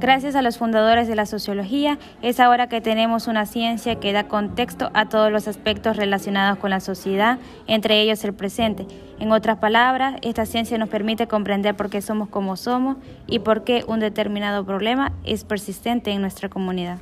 Gracias a los fundadores de la sociología, es ahora que tenemos una ciencia que da contexto a todos los aspectos relacionados con la sociedad, entre ellos el presente. En otras palabras, esta ciencia nos permite comprender por qué somos como somos y por qué un determinado problema es persistente en nuestra comunidad.